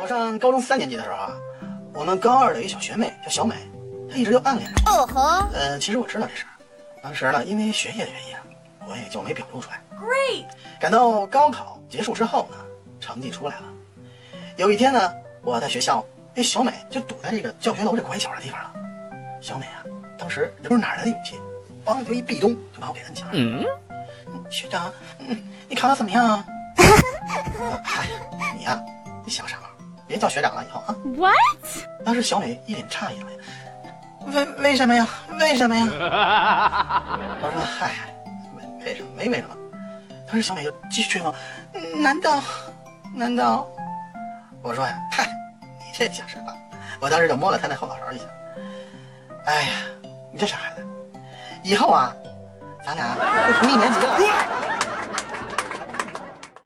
我上高中三年级的时候啊，我们高二的一个小学妹叫小美，她一直就暗恋着我。哦吼，呃，其实我知道这事儿，当时呢，因为学业的原因啊，我也就没表露出来。Great，赶到高考结束之后呢，成绩出来了。有一天呢，我在学校，那小美就堵在这个教学楼这拐角的地方了。小美啊，当时也不知道哪来的勇气，梆就一壁咚就把我给摁下来了。嗯，学长，嗯，你考得怎么样啊？呃嗨，你呀、你小傻帽，别叫学长了，以后啊。What？当时小美一脸诧异了，为为什么呀？为什么呀？我说嗨，没为什么？没为什么。当时小美就继续追问，嗯难道难道？我说呀，嗨，你这小傻瓜！我当时就摸了她那后脑勺一下。哎呀，你这傻孩子，以后啊，咱俩就同一年级了。